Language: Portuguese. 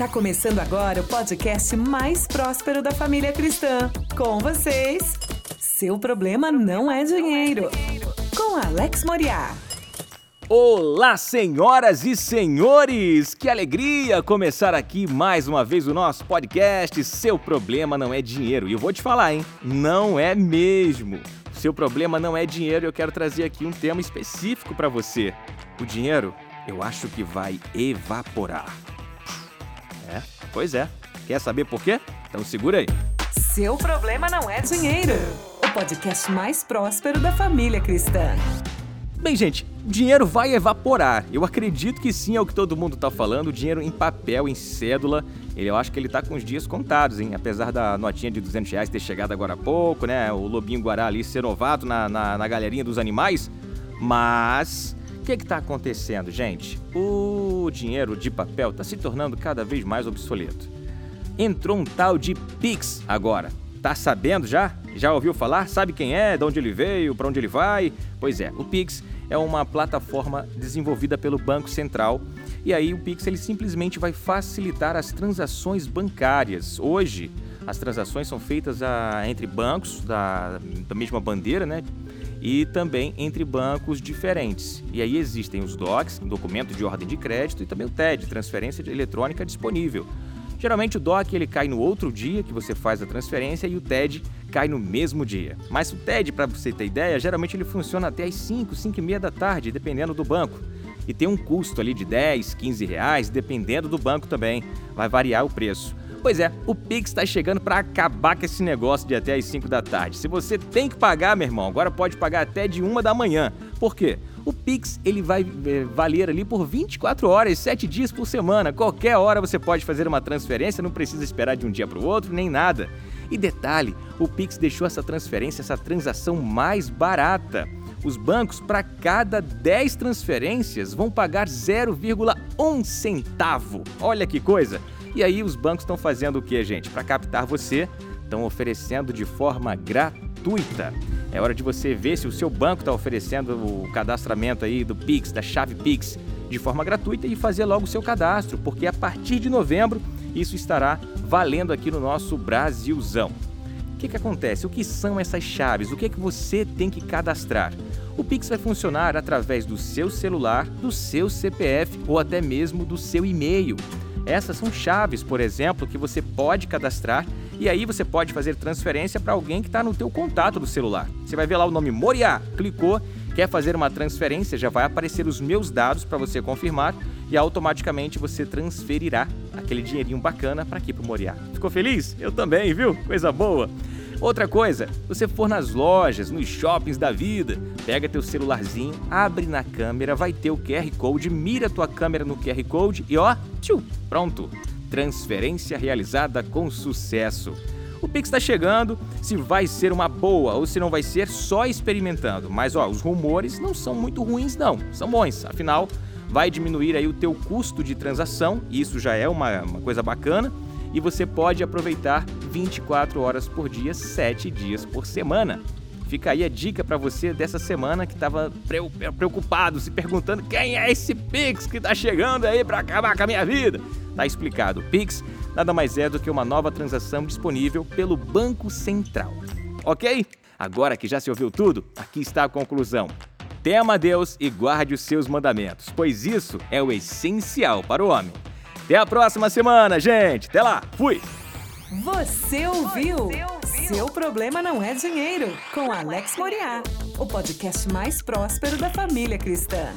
Tá começando agora o podcast mais próspero da família cristã. Com vocês, seu problema não é dinheiro. Com Alex Moriá. Olá, senhoras e senhores! Que alegria começar aqui mais uma vez o nosso podcast Seu Problema Não É Dinheiro. E eu vou te falar, hein? Não é mesmo. Seu problema não é dinheiro eu quero trazer aqui um tema específico para você. O dinheiro, eu acho que vai evaporar. Pois é. Quer saber por quê? Então segura aí. Seu problema não é dinheiro. O podcast mais próspero da família cristã. Bem, gente, dinheiro vai evaporar. Eu acredito que sim, é o que todo mundo está falando. O dinheiro em papel, em cédula, ele, eu acho que ele está com os dias contados, hein? Apesar da notinha de 200 reais ter chegado agora há pouco, né? O Lobinho Guará ali ser novato na, na, na galerinha dos animais. Mas o que está acontecendo, gente? O dinheiro de papel está se tornando cada vez mais obsoleto. Entrou um tal de Pix agora. Tá sabendo já? Já ouviu falar? Sabe quem é? De onde ele veio? Para onde ele vai? Pois é, o Pix é uma plataforma desenvolvida pelo Banco Central e aí o Pix ele simplesmente vai facilitar as transações bancárias. Hoje as transações são feitas a, entre bancos da, da mesma bandeira, né? E também entre bancos diferentes. E aí existem os DOCs, documento de ordem de crédito, e também o TED, transferência eletrônica disponível. Geralmente o DOC ele cai no outro dia que você faz a transferência e o TED cai no mesmo dia. Mas o TED, para você ter ideia, geralmente ele funciona até às 5, 5 e meia da tarde, dependendo do banco. E tem um custo ali de 10, 15 reais, dependendo do banco também. Vai variar o preço. Pois é, o Pix está chegando para acabar com esse negócio de até às 5 da tarde. Se você tem que pagar, meu irmão, agora pode pagar até de 1 da manhã. Por quê? O Pix ele vai é, valer ali por 24 horas, 7 dias por semana. Qualquer hora você pode fazer uma transferência, não precisa esperar de um dia para o outro, nem nada. E detalhe, o Pix deixou essa transferência, essa transação mais barata. Os bancos, para cada 10 transferências, vão pagar 0,1 centavo. Olha que coisa! E aí os bancos estão fazendo o que, gente? Para captar você, estão oferecendo de forma gratuita. É hora de você ver se o seu banco está oferecendo o cadastramento aí do Pix, da chave Pix, de forma gratuita e fazer logo o seu cadastro, porque a partir de novembro isso estará valendo aqui no nosso Brasilzão. O que, que acontece? O que são essas chaves? O que, é que você tem que cadastrar? O Pix vai funcionar através do seu celular, do seu CPF ou até mesmo do seu e-mail. Essas são chaves, por exemplo, que você pode cadastrar e aí você pode fazer transferência para alguém que está no teu contato do celular. Você vai ver lá o nome Moriá, clicou, quer fazer uma transferência, já vai aparecer os meus dados para você confirmar e automaticamente você transferirá aquele dinheirinho bacana para aqui para Moriá. Ficou feliz? Eu também, viu? Coisa boa. Outra coisa, você for nas lojas, nos shoppings da vida, pega teu celularzinho, abre na câmera, vai ter o QR Code, mira tua câmera no QR Code e ó, tchu, pronto transferência realizada com sucesso. O Pix está chegando, se vai ser uma boa ou se não vai ser, só experimentando. Mas ó, os rumores não são muito ruins não, são bons. Afinal, vai diminuir aí o teu custo de transação, e isso já é uma, uma coisa bacana, e você pode aproveitar 24 horas por dia, 7 dias por semana. Fica aí a dica para você dessa semana que estava preocupado, se perguntando quem é esse Pix que está chegando aí para acabar com a minha vida. Tá explicado. Pix nada mais é do que uma nova transação disponível pelo Banco Central. Ok? Agora que já se ouviu tudo, aqui está a conclusão. Tema a Deus e guarde os seus mandamentos, pois isso é o essencial para o homem. Até a próxima semana, gente. Até lá. Fui. Você ouviu? Você ouviu? Seu problema não é dinheiro, com Alex Moriá, o podcast mais próspero da família cristã.